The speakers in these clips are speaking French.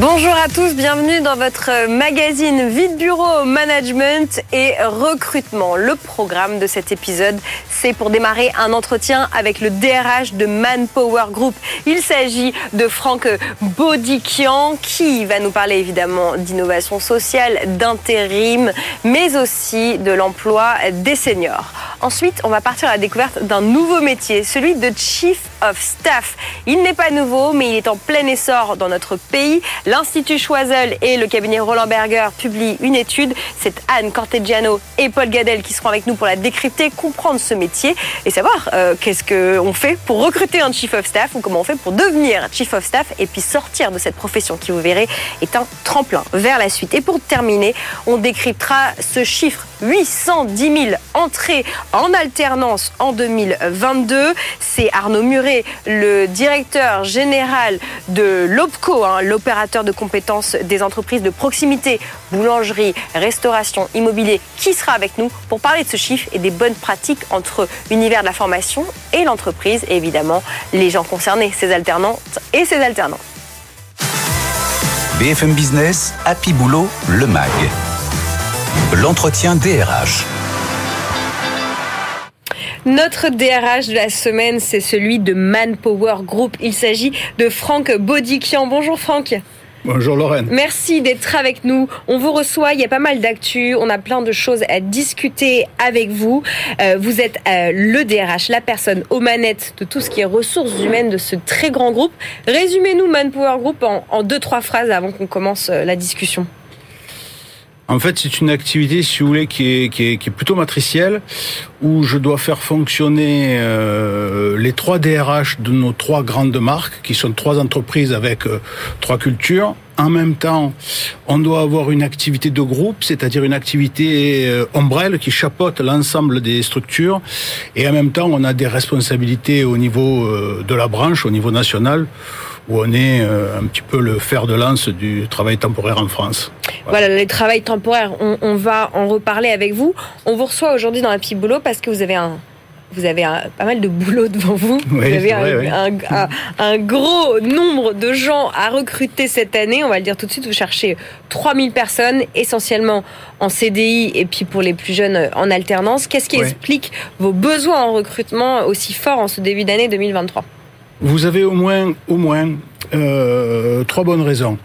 Bonjour à tous, bienvenue dans votre magazine Vide Bureau Management et Recrutement. Le programme de cet épisode, c'est pour démarrer un entretien avec le DRH de Manpower Group. Il s'agit de Franck Bodikian qui va nous parler évidemment d'innovation sociale, d'intérim, mais aussi de l'emploi des seniors. Ensuite, on va partir à la découverte d'un nouveau métier, celui de Chief of Staff. Il n'est pas nouveau, mais il est en plein essor dans notre pays. L'Institut Choiseul et le cabinet Roland Berger publient une étude. C'est Anne Cortegiano et Paul Gadel qui seront avec nous pour la décrypter, comprendre ce métier et savoir euh, qu'est-ce qu'on fait pour recruter un Chief of Staff ou comment on fait pour devenir Chief of Staff et puis sortir de cette profession qui, vous verrez, est un tremplin vers la suite. Et pour terminer, on décryptera ce chiffre 810 000 entrées en alternance en 2022. C'est Arnaud Muret, le directeur général de l'OPCO, hein, l'opérateur de compétences des entreprises de proximité, boulangerie, restauration, immobilier, qui sera avec nous pour parler de ce chiffre et des bonnes pratiques entre l'univers de la formation et l'entreprise et évidemment les gens concernés, ces alternantes et ces alternants. BFM Business, Happy Boulot, le MAG. L'entretien DRH. Notre DRH de la semaine, c'est celui de Manpower Group. Il s'agit de Franck Bodikian. Bonjour Franck. Bonjour Lorraine. Merci d'être avec nous. On vous reçoit, il y a pas mal d'actu, on a plein de choses à discuter avec vous. Euh, vous êtes euh, le DRH, la personne aux manettes de tout ce qui est ressources humaines de ce très grand groupe. Résumez-nous Manpower Group en, en deux, trois phrases avant qu'on commence euh, la discussion. En fait, c'est une activité, si vous voulez, qui est, qui est, plutôt matricielle, où je dois faire fonctionner euh, les trois DRH de nos trois grandes marques, qui sont trois entreprises avec euh, trois cultures. En même temps, on doit avoir une activité de groupe, c'est-à-dire une activité euh, ombrelle qui chapeaute l'ensemble des structures. Et en même temps, on a des responsabilités au niveau de la branche, au niveau national, où on est un petit peu le fer de lance du travail temporaire en France. Voilà, les travails temporaires, on, on va en reparler avec vous. On vous reçoit aujourd'hui dans un petit boulot parce que vous avez un vous avez un, pas mal de boulot devant vous. Oui, vous avez un, vrai, un- gros nombre de gens à recruter cette année. On va le dire tout de suite. Vous cherchez 3000 personnes, essentiellement en CDI et puis pour les plus jeunes en alternance. Qu'est-ce qui Oui. explique vos besoins en recrutement aussi forts en ce début d'année 2023 Vous avez au moins, au moins euh, trois bonnes raisons.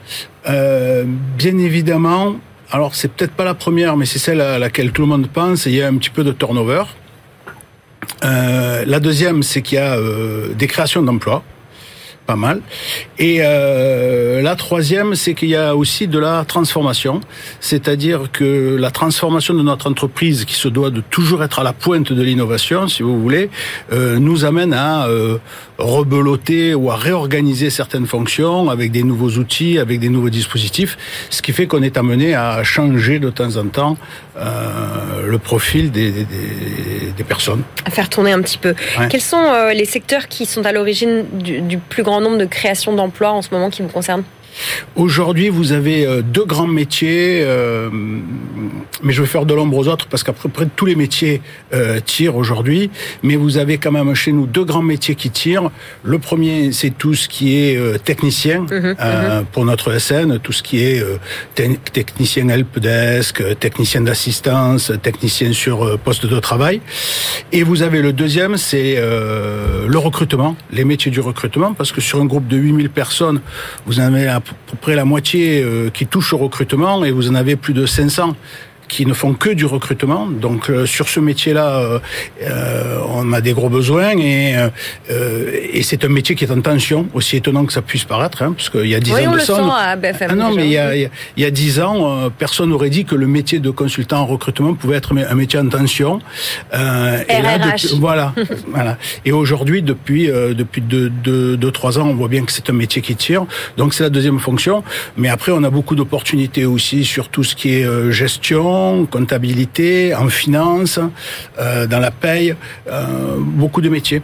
Euh, bien évidemment, alors c'est peut-être pas la première, mais c'est celle à laquelle tout le monde pense. Il y a un petit peu de turnover. Euh, la deuxième, c'est qu'il y a des créations d'emplois, pas mal. Et euh, la troisième, c'est qu'il y a aussi de la transformation, c'est-à-dire que la transformation de notre entreprise, qui se doit de toujours être à la pointe de l'innovation, si vous voulez, euh, nous amène à euh, rebeloter ou à réorganiser certaines fonctions avec des nouveaux outils, avec des nouveaux dispositifs, ce qui fait qu'on est amené à changer de temps en temps euh, le profil des, des, des- personnes. À faire tourner un petit peu. Ouais. Quels sont euh, les secteurs qui sont à l'origine du, du plus grand nombre de créations d'emplois en ce moment qui vous concernent Aujourd'hui, vous avez euh, deux grands métiers, euh, mais je vais faire de l'ombre aux autres parce qu'après près tous les métiers euh, tirent aujourd'hui. Mais vous avez quand même chez nous deux grands métiers qui tirent. Le premier, c'est tout ce qui est euh, technicien euh, pour notre SN, tout ce qui est euh, te- technicien helpdesk, technicien d'assistance, technicien sur euh, poste de travail. Et vous avez le deuxième, c'est euh, le recrutement, les métiers du recrutement, parce que sur un groupe de 8000 personnes, vous avez à peu près la moitié euh, qui touchent au recrutement et vous en avez plus de 500 qui ne font que du recrutement. Donc euh, sur ce métier-là, euh, euh, on a des gros besoins et, et c'est un métier qui est en tension, aussi étonnant que ça puisse paraître, hein, parce qu'il y a 10 Oui, ans on de le ça, sent à BFM. ah non, déjà. mais il y a, il y a- il y a 10 ans, euh, personne n'aurait dit que le métier de consultant en recrutement pouvait être un métier en tension. Euh, et là, depuis- voilà, voilà. Et aujourd'hui, depuis euh, depuis deux, deux, deux, trois ans, on voit bien que c'est un métier qui tire. Donc c'est la deuxième fonction. Mais après, on a beaucoup d'opportunités aussi sur tout ce qui est euh, gestion, comptabilité, en finance, euh, dans la paye, euh, beaucoup de métiers.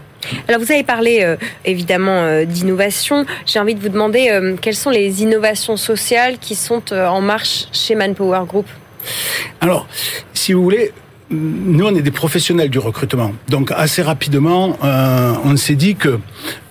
Alors vous avez parlé euh, évidemment euh, d'innovation. J'ai envie de vous demander euh, quelles sont les innovations sociales qui sont en marche chez Manpower Group? Alors, si vous voulez, nous, on est des professionnels du recrutement. Donc, assez rapidement, on s'est dit que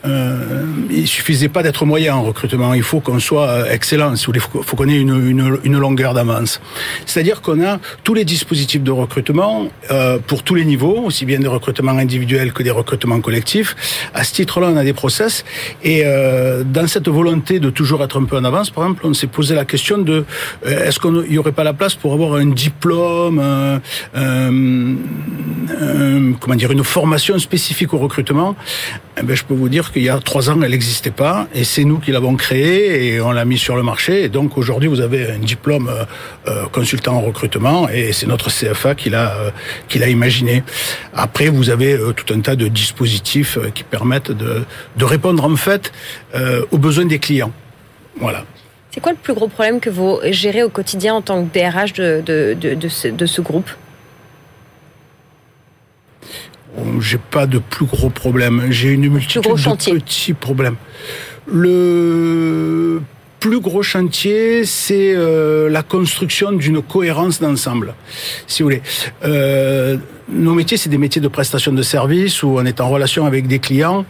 euh, il suffisait pas d'être moyen en recrutement. Il faut qu'on soit euh, excellent. Voulez, faut, qu'on ait une, une, une longueur d'avance. C'est-à-dire qu'on a tous les dispositifs de recrutement euh, pour tous les niveaux, aussi bien des recrutements individuels que des recrutements collectifs. À ce titre-là, on a des process. Et euh, dans cette volonté de toujours être un peu en avance, par exemple, on s'est posé la question de euh, est-ce qu'il n'y aurait pas la place pour avoir un diplôme, euh, comment dire, une formation spécifique au recrutement? Eh ben, je peux vous dire qu'il y a trois ans, elle n'existait pas, et c'est nous qui l'avons créée et on l'a mis sur le marché. Et donc aujourd'hui, vous avez un diplôme euh, euh consultant en recrutement, et c'est notre CFA qui l'a euh, qui l'a imaginé. Après, vous avez tout un tas de dispositifs qui permettent de, répondre en fait aux besoins des clients. Voilà. C'est quoi le plus gros problème que vous gérez au quotidien en tant que DRH de, de, de ce groupe? J'ai pas de plus gros problèmes. J'ai une multitude de petits problèmes. Le plus gros chantier, c'est euh, la construction d'une cohérence d'ensemble, si vous voulez. Euh, nos métiers, c'est des métiers de prestation de services où on est en relation avec des clients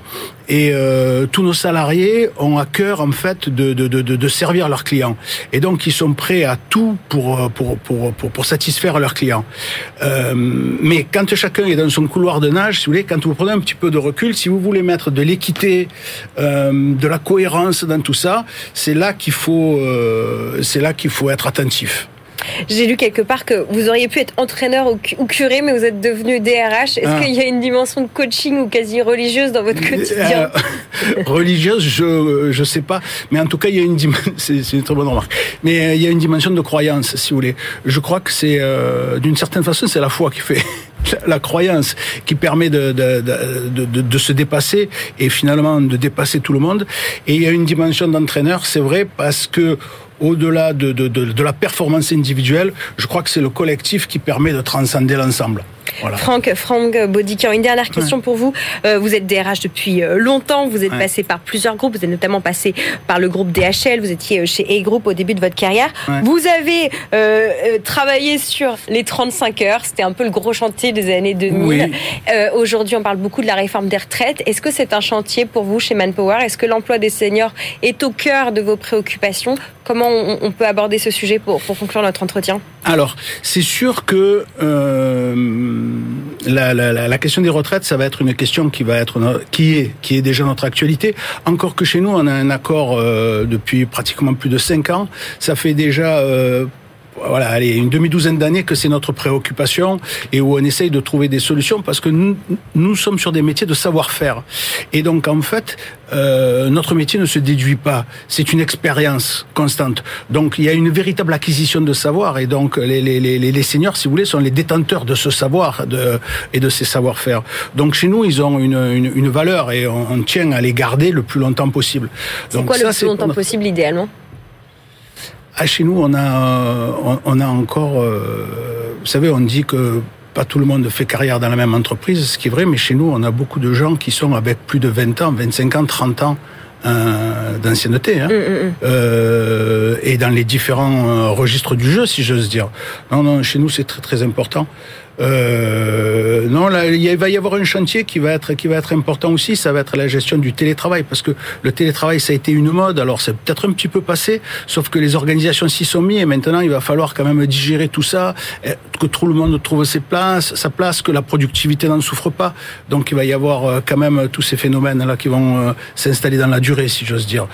et euh, tous nos salariés ont à cœur en fait de, de, de, de, servir leurs clients et donc ils sont prêts à tout pour pour pour pour, pour satisfaire leurs clients. Euh, mais quand chacun est dans son couloir de nage, si vous voulez, quand vous prenez un petit peu de recul, si vous voulez mettre de l'équité, euh, de la cohérence dans tout ça, c'est là qu'il faut euh, c'est là qu'il faut être attentif. J'ai lu quelque part que vous auriez pu être entraîneur ou curé, mais vous êtes devenu DRH. Est-ce ah. qu'il y a une dimension de coaching ou quasi religieuse dans votre quotidien euh, Religieuse, je je sais pas, mais en tout cas, il y a une dimension. C'est une très bonne remarque. Mais euh, il y a une dimension de croyance, si vous voulez. Je crois que c'est euh, d'une certaine façon, c'est la foi qui fait la croyance qui permet de, de, de, de, de se dépasser et finalement de dépasser tout le monde. Et il y a une dimension d'entraîneur, c'est vrai, parce que au-delà de, de, de, la performance individuelle, je crois que c'est le collectif qui permet de transcender l'ensemble. Voilà. Franck, Franck Baudican, une dernière question ouais. pour vous. Euh, vous êtes DRH depuis euh, longtemps, vous êtes ouais. passé par plusieurs groupes, vous êtes notamment passé par le groupe DHL, vous étiez euh, chez A-Group au début de votre carrière. Ouais. Vous avez euh, travaillé sur les 35 heures, c'était un peu le gros chantier des années 2000. Oui. Euh, Aujourd'hui, on parle beaucoup de la réforme des retraites. Est-ce que c'est un chantier pour vous chez Manpower? Est-ce que l'emploi des seniors est au cœur de vos préoccupations? Comment on, on, peut aborder ce sujet pour, pour conclure notre entretien? Alors, c'est sûr que la, la, question des retraites, ça va être une question qui va être qui est déjà notre actualité. Encore que chez nous, on a un accord euh, depuis pratiquement plus de cinq ans. Ça fait déjà euh, voilà, allez, une demi-douzaine d'années que c'est notre préoccupation et où on essaye de trouver des solutions parce que nous, nous sommes sur des métiers de savoir-faire. Et donc, en fait, euh, notre métier ne se déduit pas. C'est une expérience constante. Donc, il y a une véritable acquisition de savoir et donc les, les, les, les seniors, si vous voulez, sont les détenteurs de ce savoir de, et de ces savoir-faire. Donc, chez nous, ils ont une, une, une valeur et on, on, tient à les garder le plus longtemps possible. C'est quoi ça, le plus longtemps possible, idéalement? Ah, chez nous, on a, on, on a encore, euh, vous savez, on dit que pas tout le monde fait carrière dans la même entreprise, ce qui est vrai, mais chez nous, on a beaucoup de gens qui sont avec plus de 20 ans, 25 ans, 30 ans euh, d'ancienneté, hein, mmh, mmh. Euh, et dans les différents euh, registres du jeu, si j'ose dire. Non, non, chez nous, c'est très très important. Euh, non, là, il va y avoir un chantier qui va être qui va être important aussi. Ça va être la gestion du télétravail parce que le télétravail ça a été une mode. Alors c'est peut-être un petit peu passé, sauf que les organisations s'y sont mis et maintenant il va falloir quand même digérer tout ça, que tout le monde trouve ses places, sa place, que la productivité n'en souffre pas. Donc il va y avoir euh, quand même tous ces phénomènes là qui vont euh, s'installer dans la durée, si j'ose dire.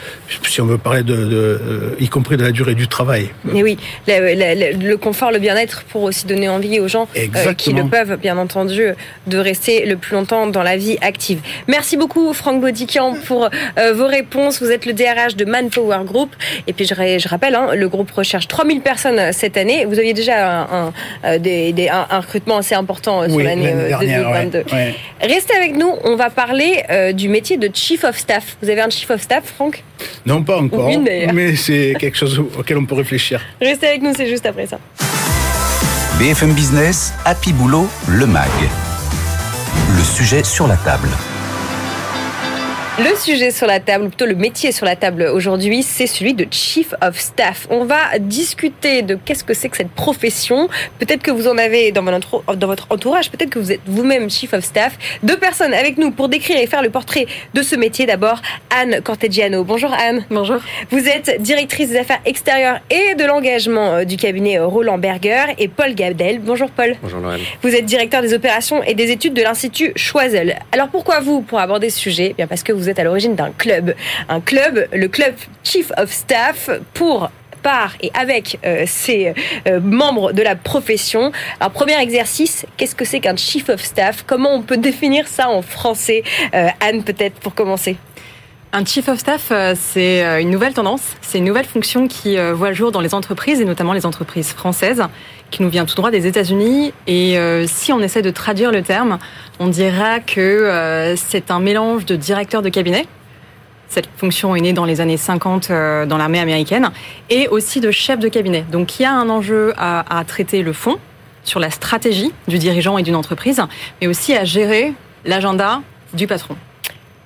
Si on veut parler de, de euh, y compris de la durée du travail. Et oui, le, confort, le bien-être pour aussi donner envie aux gens. Qui le peuvent, bien entendu, de rester le plus longtemps dans la vie active. Merci beaucoup, Franck Baudican, pour euh, vos réponses. Vous êtes le DRH de Manpower Group. Et puis, je, rappelle, hein, le groupe recherche 3000 personnes cette année. Vous aviez déjà un, un, euh, des, des, un, un recrutement assez important euh, sur oui, l'année 2022. Ouais, ouais. Restez avec nous. On va parler euh, du métier de Chief of Staff. Vous avez un Chief of Staff, Franck? Non, pas encore. Une, mais c'est quelque chose auquel on peut réfléchir. Restez avec nous, c'est juste après ça. BFM Business, Happy Boulot, le MAG. Le sujet sur la table. Le sujet sur la table, ou plutôt le métier sur la table aujourd'hui, c'est celui de Chief of Staff. On va discuter de qu'est-ce que c'est que cette profession. Peut-être que vous en avez dans votre, entourage, peut-être que vous êtes vous-même Chief of Staff. Deux personnes avec nous pour décrire et faire le portrait de ce métier. D'abord, Anne Corteggiano. Bonjour Anne. Bonjour. Vous êtes directrice des affaires extérieures et de l'engagement euh, du cabinet Roland Berger et Paul Gabdel. Bonjour Paul. Bonjour Noël. Vous êtes directeur des opérations et des études de l'Institut Choiseul. Alors pourquoi vous pour aborder ce sujet? Eh Bien parce que vous êtes à l'origine d'un club. Un club, le club Chief of Staff, pour par et avec euh, ses euh, membres de la profession. Alors premier exercice, qu'est-ce que c'est qu'un chief of staff? Comment on peut définir ça en français? Euh, Anne peut-être pour commencer. Un chief of staff, c'est une nouvelle tendance, c'est une nouvelle fonction qui voit le jour dans les entreprises et notamment les entreprises françaises, qui nous vient tout droit des États-Unis. Et si on essaie de traduire le terme, on dira que c'est un mélange de directeur de cabinet, cette fonction est née dans les années 50 euh, dans l'armée américaine, et aussi de chef de cabinet. Donc il y a un enjeu à traiter le fond sur la stratégie du dirigeant et d'une entreprise, mais aussi à gérer l'agenda du patron.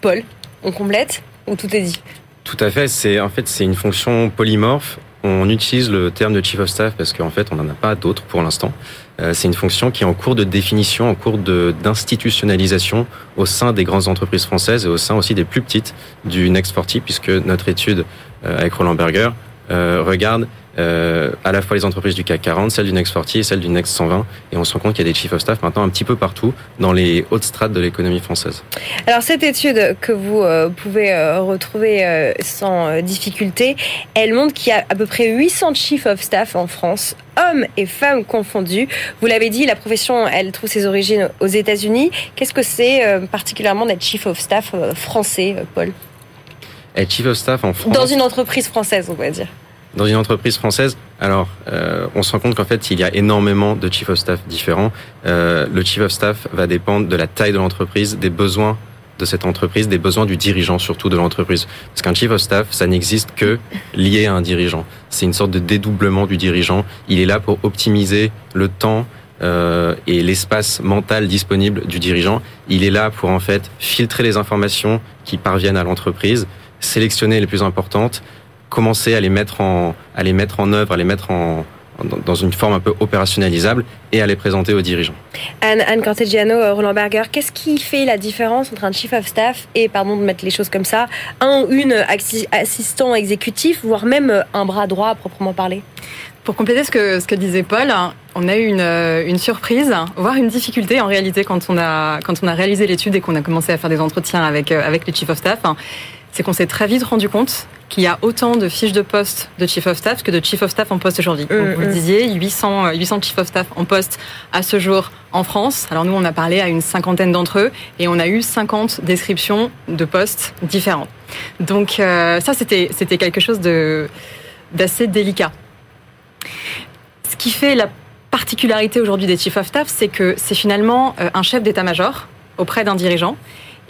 Paul, on complète? Ou tout est dit Tout à fait. C'est en fait c'est une fonction polymorphe on utilise le terme de chief of staff parce qu'en fait, on n'en a pas d'autres pour l'instant. Euh, c'est une fonction qui est en cours de définition, en cours d'institutionnalisation au sein des grandes entreprises françaises et au sein aussi des plus petites du Next 40, puisque notre étude euh, avec Roland Berger euh, regarde euh, à la fois les entreprises du CAC 40, celles du Next 40 et celles du Next 120. Et on se rend compte qu'il y a des chief of staff maintenant un petit peu partout dans les hautes strates de l'économie française. Alors cette étude que vous euh, pouvez euh, retrouver euh, sans difficulté, elle montre qu'il y a à peu près 800 chief of staff en France, hommes et femmes confondus. Vous l'avez dit, la profession, elle trouve ses origines aux États-Unis. Qu'est-ce que c'est particulièrement d'être chief of staff français, Paul? Être chief of staff en France. Dans une entreprise française, on va dire dans une entreprise française, alors euh, on se rend compte qu'en fait il y a énormément de chief of staff différents. Euh, le chief of staff va dépendre de la taille de l'entreprise, des besoins de cette entreprise, des besoins du dirigeant surtout de l'entreprise. Parce qu'un chief of staff, ça n'existe que lié à un dirigeant. C'est une sorte de dédoublement du dirigeant. Il est là pour optimiser le temps euh, et l'espace mental disponible du dirigeant. Il est là pour en fait filtrer les informations qui parviennent à l'entreprise, sélectionner les plus importantes commencer à les mettre en, à les mettre en œuvre, à les mettre en, dans une forme un peu opérationnalisable et à les présenter aux dirigeants. Anne, Anne Cortegiano, euh, Roland Berger, qu'est-ce qui fait la différence entre un chief of staff et, pardon de mettre les choses comme ça, un ou une assistant exécutif, voire même euh, un bras droit à proprement parler? Pour compléter ce que, ce que disait Paul, on a eu une, euh, une surprise, voire une difficulté en réalité quand on a, quand on a réalisé l'étude et qu'on a commencé à faire des entretiens avec, avec les chief of staff c'est qu'on s'est très vite rendu compte qu'il y a autant de fiches de poste de Chief of Staff que de Chief of Staff en poste aujourd'hui. Mm, vous le mm. disiez, 800, 800 Chief of Staff en poste à ce jour en France. Alors nous, on a parlé à une cinquantaine d'entre eux et on a eu 50 descriptions de postes différents. Donc euh, ça, c'était quelque chose d'assez délicat. Ce qui fait la particularité aujourd'hui des Chief of Staff, c'est que c'est finalement euh, un chef d'état-major auprès d'un dirigeant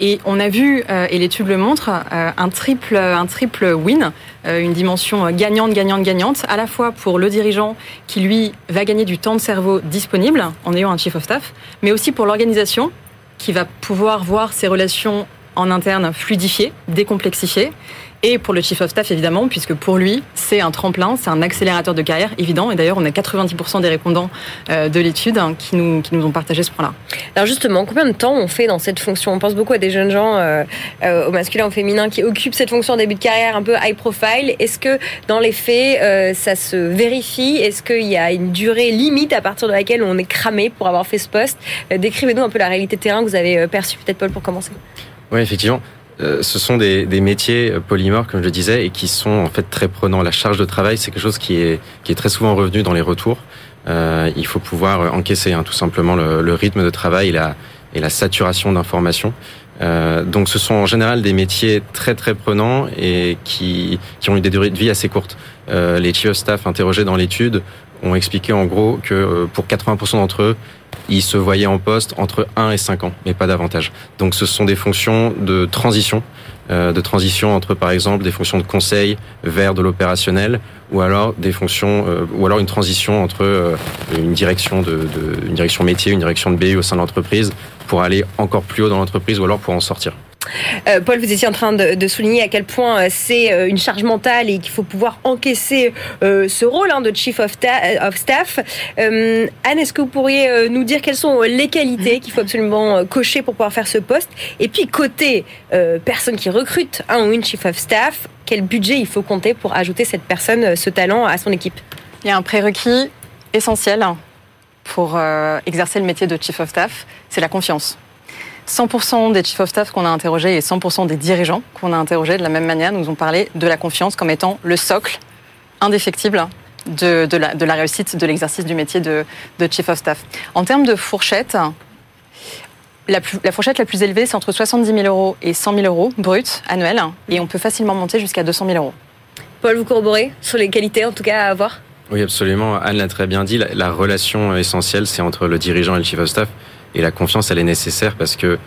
et on a vu, euh, et l'étude le montre, euh, un triple, win, euh, une dimension gagnante, gagnante, gagnante, à la fois pour le dirigeant qui lui va gagner du temps de cerveau disponible en ayant un chief of staff, mais aussi pour l'organisation qui va pouvoir voir ses relations en interne fluidifiées, décomplexifiées, et pour le chief of staff évidemment, puisque pour lui, c'est un tremplin, c'est un accélérateur de carrière évident. Et d'ailleurs, on a 90% des répondants euh, de l'étude hein, qui nous, qui nous ont partagé ce point-là. Alors justement, combien de temps on fait dans cette fonction? On pense beaucoup à des jeunes gens, euh, euh, au masculin, au féminin, qui occupent cette fonction en début de carrière un peu high profile. Est-ce que dans les faits, ça se vérifie? Est-ce qu'il y a une durée limite à partir de laquelle on est cramé pour avoir fait ce poste? Décrivez-nous un peu la réalité de terrain que vous avez perçue, peut-être Paul, pour commencer. Oui, effectivement. Euh, ce sont des, des, métiers euh, polymorphes, comme je disais, et qui sont en fait très prenants. La charge de travail, c'est quelque chose qui est, qui est très souvent revenu dans les retours. Euh, il faut pouvoir encaisser hein, tout simplement le, le, rythme de travail et la, et la saturation d'informations. Euh, donc ce sont en général des métiers très très prenants et qui, qui ont eu des durées de vie assez courtes. Euh, les chief of staff interrogés dans l'étude ont expliqué en gros que pour 80% d'entre eux, ils se voyaient en poste entre 1 et 5 ans, mais pas davantage. Donc ce sont des fonctions de transition, euh, de transition entre par exemple des fonctions de conseil vers de l'opérationnel, ou alors des fonctions, euh, ou alors une transition entre euh, une direction de, de, une direction métier, une direction de BU au sein de l'entreprise, pour aller encore plus haut dans l'entreprise, ou alors pour en sortir. Euh, Paul, vous étiez en train de, souligner à quel point euh, c'est euh, une charge mentale et qu'il faut pouvoir encaisser ce rôle hein, de Chief of, Staff. Anne, est-ce que vous pourriez nous dire quelles sont les qualités qu'il faut absolument cocher pour pouvoir faire ce poste? Et puis, côté personne qui recrute un ou une Chief of Staff, quel budget il faut compter pour ajouter cette personne, ce talent à son équipe? Il y a un prérequis essentiel pour exercer le métier de Chief of Staff, c'est la confiance. 100% des chief of staff qu'on a interrogés et 100% des dirigeants qu'on a interrogés de la même manière nous ont parlé de la confiance comme étant le socle indéfectible de, la, réussite de l'exercice du métier de, chief of staff. En termes de fourchette, la, fourchette la plus élevée, c'est entre 70 000 euros et 100 000 euros brut annuels, et on peut facilement monter jusqu'à 200 000 euros. Paul, vous corroborez sur les qualités en tout cas à avoir? Oui, absolument. Anne l'a très bien dit. la relation essentielle, c'est entre le dirigeant et le chief of staff. Et la confiance, elle est nécessaire parce que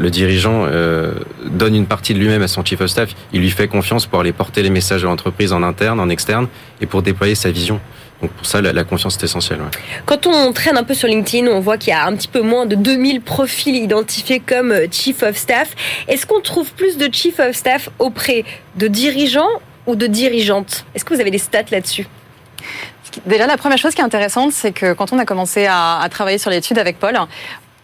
le dirigeant euh, donne une partie de lui-même à son chief of staff. Il lui fait confiance pour aller porter les messages de l'entreprise en interne, en externe, et pour déployer sa vision. Donc pour ça, la, confiance est essentielle. Quand on traîne un peu sur LinkedIn, on voit qu'il y a un petit peu moins de 2000 profils identifiés comme chief of staff. Est-ce qu'on trouve plus de chief of staff auprès de dirigeants ou de dirigeantes? Est-ce que vous avez des stats là-dessus? Déjà, la première chose qui est intéressante, c'est que quand on a commencé à, travailler sur l'étude avec Paul,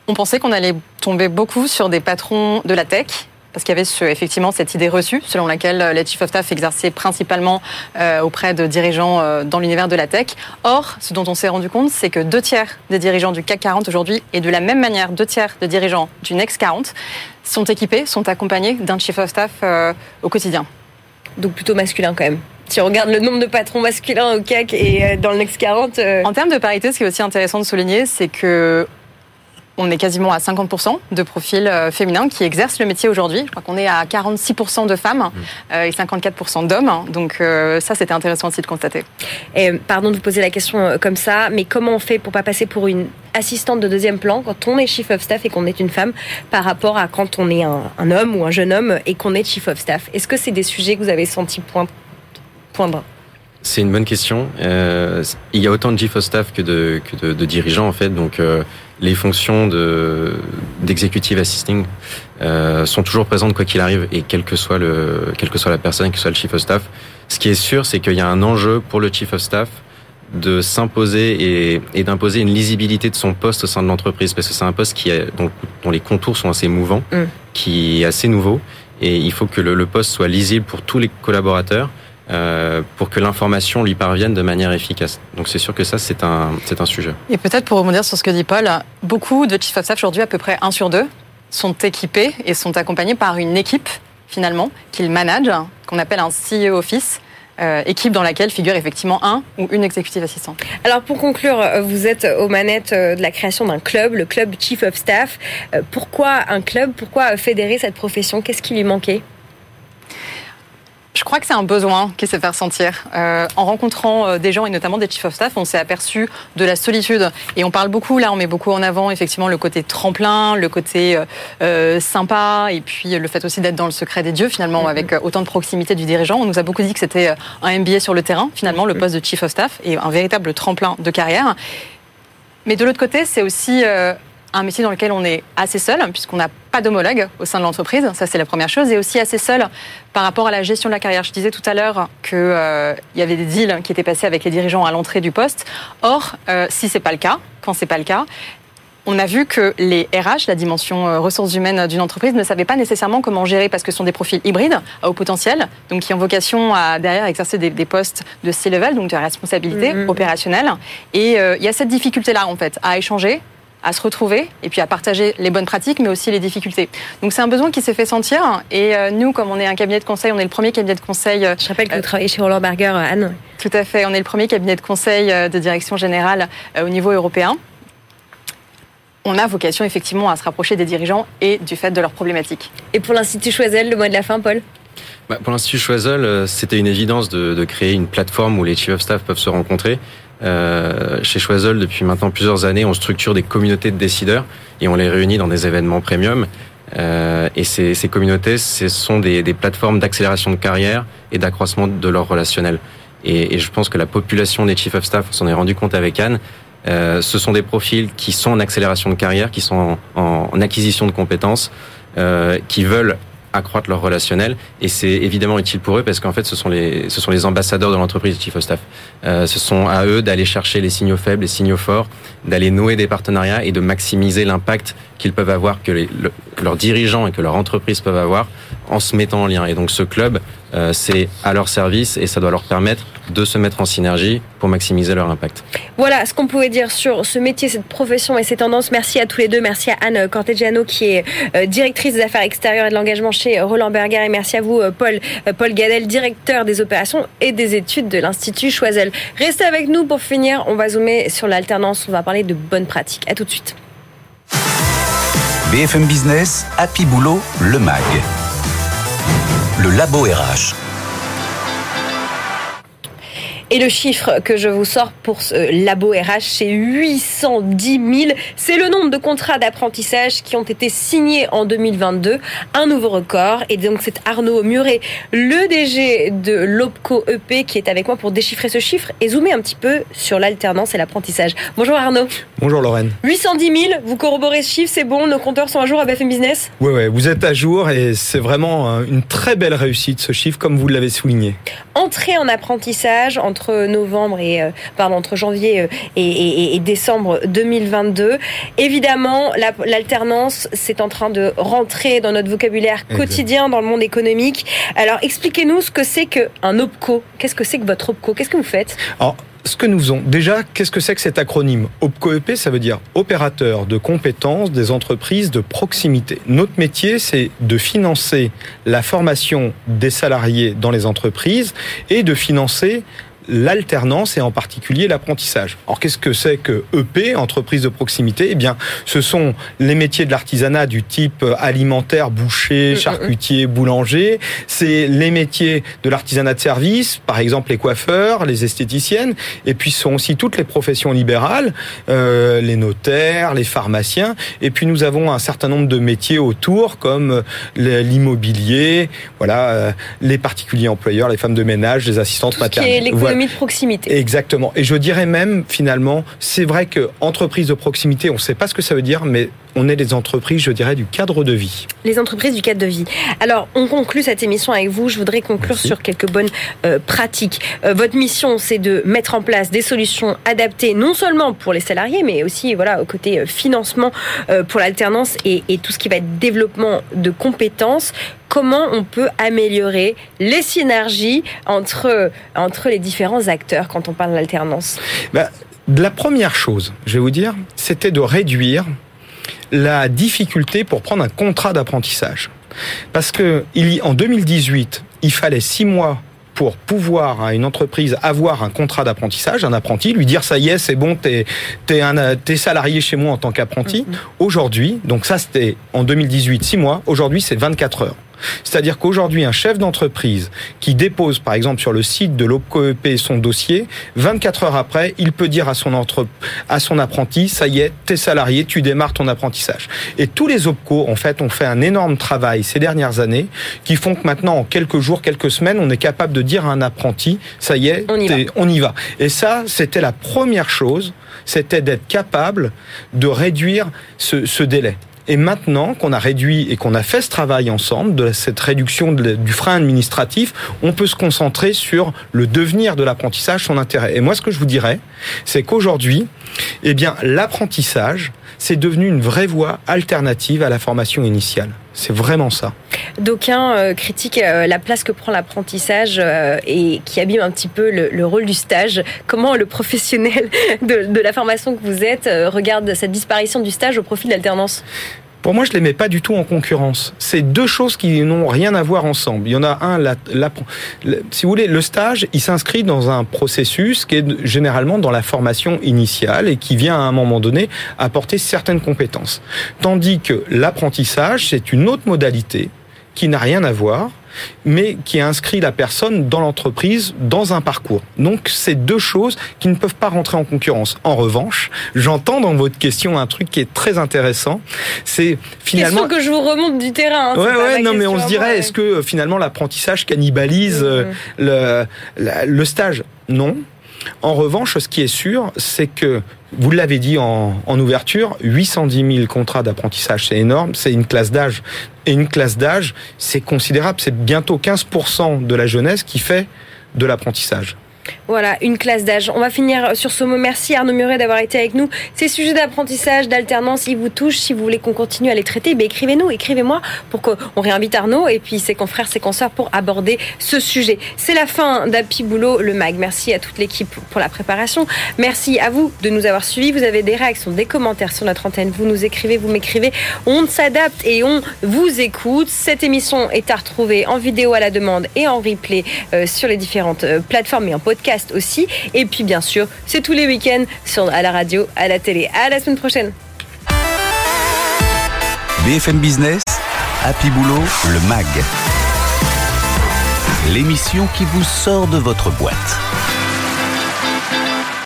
on pensait qu'on allait tomber beaucoup sur des patrons de la tech, parce qu'il y avait effectivement cette idée reçue selon laquelle les chief of staff exerçaient principalement euh, auprès de dirigeants euh, dans l'univers de la tech. Or, ce dont on s'est rendu compte, c'est que deux tiers des dirigeants du CAC 40 aujourd'hui, et de la même manière deux tiers des dirigeants du Next 40, sont équipés, sont accompagnés d'un chief of staff euh, au quotidien. Donc plutôt masculin quand même si on regarde le nombre de patrons masculins au CAC et dans le Next 40. En termes de parité, ce qui est aussi intéressant de souligner, c'est que on est quasiment à 50% de profils euh, féminins qui exercent le métier aujourd'hui. Je crois qu'on est à 46% de femmes mmh. euh, et 54% d'hommes. Donc euh, ça, c'était intéressant aussi de constater. Et pardon de vous poser la question comme ça, mais comment on fait pour pas passer pour une assistante de deuxième plan quand on est chief of staff et qu'on est une femme par rapport à quand on est un, homme ou un jeune homme et qu'on est chief of staff? Est-ce que c'est des sujets que vous avez senti c'est une bonne question. Euh, il y a autant de chief of staff que de, que de, dirigeants en fait, donc euh, les fonctions de d'executive assisting euh, sont toujours présentes quoi qu'il arrive et quel que soit le quelle que soit la personne, quel que soit le chief of staff. Ce qui est sûr, c'est qu'il y a un enjeu pour le chief of staff de s'imposer et, et d'imposer une lisibilité de son poste au sein de l'entreprise parce que c'est un poste qui est, dont, dont, les contours sont assez mouvants, mm. qui est assez nouveau et il faut que le, le poste soit lisible pour tous les collaborateurs euh, pour que l'information lui parvienne de manière efficace. Donc c'est sûr que ça, c'est un, c'est un sujet. Et peut-être pour rebondir sur ce que dit Paul, beaucoup de chief of staff aujourd'hui, à peu près un sur deux, sont équipés et sont accompagnés par une équipe finalement qu'ils managent, qu'on appelle un CEO office. Euh, équipe dans laquelle figure effectivement un ou une exécutive assistante. Alors pour conclure, vous êtes aux manettes de la création d'un club, le club Chief of Staff. Euh, pourquoi un club? Pourquoi fédérer cette profession? Qu'est-ce qui lui manquait? Je crois que c'est un besoin qui s'est fait ressentir. Euh, en rencontrant euh, des gens et notamment des chief of staff, on s'est aperçu de la solitude. Et on parle beaucoup, là, on met beaucoup en avant effectivement le côté tremplin, le côté euh, sympa, et puis le fait aussi d'être dans le secret des dieux finalement, mm-hmm. avec autant de proximité du dirigeant. On nous a beaucoup dit que c'était un MBA sur le terrain, finalement, le mm-hmm. poste de chief of staff, et un véritable tremplin de carrière. Mais de l'autre côté, c'est aussi un métier dans lequel on est assez seul, puisqu'on n'a pas d'homologue au sein de l'entreprise. Ça, c'est la première chose. Et aussi assez seul par rapport à la gestion de la carrière. Je disais tout à l'heure qu'il euh, y avait des deals qui étaient passés avec les dirigeants à l'entrée du poste. Or, euh, si c'est pas le cas, quand c'est pas le cas, on a vu que les RH, la dimension euh, ressources humaines d'une entreprise, ne savaient pas nécessairement comment gérer parce que ce sont des profils hybrides à haut potentiel, donc qui ont vocation à derrière exercer des, postes de C-level, donc de responsabilité mm-hmm. opérationnelle. Et il y a cette difficulté-là en fait à échanger, à se retrouver et puis à partager les bonnes pratiques, mais aussi les difficultés. Donc c'est un besoin qui s'est fait sentir. Et euh, nous, comme on est un cabinet de conseil, on est le premier cabinet de conseil. Euh, Je rappelle que vous travaillez chez Roland Berger, Anne. Tout à fait. On est le premier cabinet de conseil euh, de direction générale au niveau européen. On a vocation effectivement à se rapprocher des dirigeants et du fait de leurs problématiques. Et pour l'Institut Choisel, le mot de la fin, Paul? Bah, Pour l'Institut Choisel, c'était une évidence de, créer une plateforme où les chief of staff peuvent se rencontrer. Euh, chez Choiseul, depuis maintenant plusieurs années, on structure des communautés de décideurs et on les réunit dans des événements premium. Euh, et ces, communautés, ce sont des, plateformes d'accélération de carrière et d'accroissement de leur relationnel. Et, je pense que la population des chief of staff, on s'en est rendu compte avec Anne, euh, ce sont des profils qui sont en accélération de carrière, qui sont en, acquisition de compétences, euh, qui veulent accroître leur relationnel. Et c'est évidemment utile pour eux parce qu'en fait, ce sont les, ambassadeurs de l'entreprise, Chief of Staff. Euh, ce sont à eux d'aller chercher les signaux faibles, les signaux forts, d'aller nouer des partenariats et de maximiser l'impact qu'ils peuvent avoir, que, leurs dirigeants et que leur entreprise peuvent avoir en se mettant en lien. Et donc ce club, euh, c'est à leur service et ça doit leur permettre de se mettre en synergie pour maximiser leur impact. Voilà ce qu'on pouvait dire sur ce métier, cette profession et ces tendances. Merci à tous les deux. Merci à Anne Cortegiano qui est euh, directrice des affaires extérieures et de l'engagement chez Roland Berger. Et merci à vous, euh, Paul, Paul Gadel, directeur des opérations et des études de l'Institut Choisel. Restez avec nous pour finir. On va zoomer sur l'alternance. On va parler de bonnes pratiques. À tout de suite. BFM Business, Happy Boulot, le MAG. Le Labo RH. Et le chiffre que je vous sors pour ce labo RH, c'est 810 000. C'est le nombre de contrats d'apprentissage qui ont été signés en 2022. Un nouveau record. Et donc, c'est Arnaud Muret, le DG de l'OPCO EP, qui est avec moi pour déchiffrer ce chiffre et zoomer un petit peu sur l'alternance et l'apprentissage. Bonjour Arnaud. Bonjour Lorraine. 810 000, vous corroborez ce chiffre, c'est bon, nos compteurs sont à jour à BFM Business? Oui, ouais, vous êtes à jour et c'est vraiment une très belle réussite ce chiffre, comme vous l'avez souligné. Entrée en apprentissage, en entre novembre et euh, pardon entre janvier euh, et, et, et, décembre 2022. Évidemment, l'alternance c'est en train de rentrer dans notre vocabulaire quotidien dans le monde économique. Alors expliquez-nous ce que c'est qu'un OPCO. Qu'est-ce que c'est que votre OPCO? Qu'est-ce que vous faites? Alors, ce que nous faisons, déjà, qu'est-ce que c'est que cet acronyme? OPCO-EP Ça veut dire opérateur de compétences des entreprises de proximité. Notre métier, c'est de financer la formation des salariés dans les entreprises et de financer l'alternance et en particulier l'apprentissage. Alors qu'est-ce que c'est que EP, entreprise de proximité? Eh bien, ce sont les métiers de l'artisanat du type alimentaire, boucher, mm, mm, mm. charcutier, boulanger. C'est les métiers de l'artisanat de service, par exemple les coiffeurs, les esthéticiennes. Et puis ce sont aussi toutes les professions libérales, euh, les notaires, les pharmaciens. Et puis nous avons un certain nombre de métiers autour, comme l'immobilier, voilà, euh, les particuliers employeurs, les femmes de ménage, les assistantes maternelles de proximité. Exactement. Et je dirais même, finalement, c'est vrai que entreprise de proximité, on ne sait pas ce que ça veut dire, mais on est des entreprises, je dirais, du cadre de vie. Les entreprises du cadre de vie. Alors, on conclut cette émission avec vous. Je voudrais conclure sur quelques bonnes euh, pratiques. Euh, votre mission, c'est de mettre en place des solutions adaptées, non seulement pour les salariés, mais aussi, voilà, au côté euh, financement pour l'alternance et, et tout ce qui va être développement de compétences comment on peut améliorer les synergies entre, entre les différents acteurs quand on parle d'alternance bah, La première chose, je vais vous dire, c'était de réduire la difficulté pour prendre un contrat d'apprentissage. Parce que en 2018, il fallait six mois pour pouvoir à une entreprise avoir un contrat d'apprentissage, un apprenti, lui dire ça y est, c'est bon, t'es es, es salarié chez moi en tant qu'apprenti. Mm-hmm. Aujourd'hui, donc ça c'était en 2018, six mois, aujourd'hui c'est 24 heures. C'est-à-dire qu'aujourd'hui, un chef d'entreprise qui dépose, par exemple, sur le site de l'OPCOEP son dossier, 24 heures après, il peut dire à son, entre... à son apprenti, ça y est, t'es salarié, tu démarres ton apprentissage. Et tous les OPCO, en fait, ont fait un énorme travail ces dernières années qui font que maintenant, en quelques jours, quelques semaines, on est capable de dire à un apprenti, ça y est, on y, va. On y va. Et ça, c'était la première chose, c'était d'être capable de réduire ce, ce délai. Et maintenant qu'on a réduit et qu'on a fait ce travail ensemble, de cette réduction du frein administratif, on peut se concentrer sur le devenir de l'apprentissage, son intérêt. Et moi, ce que je vous dirais, c'est qu'aujourd'hui, eh bien, l'apprentissage, c'est devenu une vraie voie alternative à la formation initiale. C'est vraiment ça. D'aucuns euh, critiquent euh, la place que prend l'apprentissage euh, et qui abîme un petit peu le, rôle du stage. Comment le professionnel de, de la formation que vous êtes regarde cette disparition du stage au profit de l'alternance? Pour moi, je les mets pas du tout en concurrence. C'est deux choses qui n'ont rien à voir ensemble. Il y en a un, la, si vous voulez, le stage, il s'inscrit dans un processus qui est généralement dans la formation initiale et qui vient à un moment donné apporter certaines compétences. Tandis que l'apprentissage, c'est une autre modalité qui n'a rien à voir mais qui inscrit la personne dans l'entreprise, dans un parcours. Donc, c'est deux choses qui ne peuvent pas rentrer en concurrence. En revanche, j'entends dans votre question un truc qui est très intéressant. C'est finalement. Question que je vous remonte du terrain. Hein, ouais, ouais, non, mais on se dirait, est-ce que finalement l'apprentissage cannibalise mmh. euh, le, le stage? Non. En revanche, ce qui est sûr, c'est que, vous l'avez dit en, en, ouverture, 810 000 contrats d'apprentissage, c'est énorme, c'est une classe d'âge. Et une classe d'âge, c'est considérable, c'est bientôt 15% de la jeunesse qui fait de l'apprentissage. Voilà, une classe d'âge. On va finir sur ce mot. Merci Arnaud Muret d'avoir été avec nous. Ces sujets d'apprentissage, d'alternance, ils vous touchent. Si vous voulez qu'on continue à les traiter, ben écrivez-nous, écrivez-moi pour qu'on réinvite Arnaud et puis ses confrères, ses consoeurs pour aborder ce sujet. C'est la fin d'Happy Boulot, le MAG. Merci à toute l'équipe pour la préparation. Merci à vous de nous avoir suivis. Vous avez des réactions, des commentaires sur notre antenne. Vous nous écrivez, vous m'écrivez. On s'adapte et on vous écoute. Cette émission est à retrouver en vidéo à la demande et en replay euh, sur les différentes euh, plateformes et en podcast aussi. Et puis bien sûr, c'est tous les week-ends sur, à la radio, à la télé. À la semaine prochaine. BFM Business, Happy Boulot, le MAG. L'émission qui vous sort de votre boîte.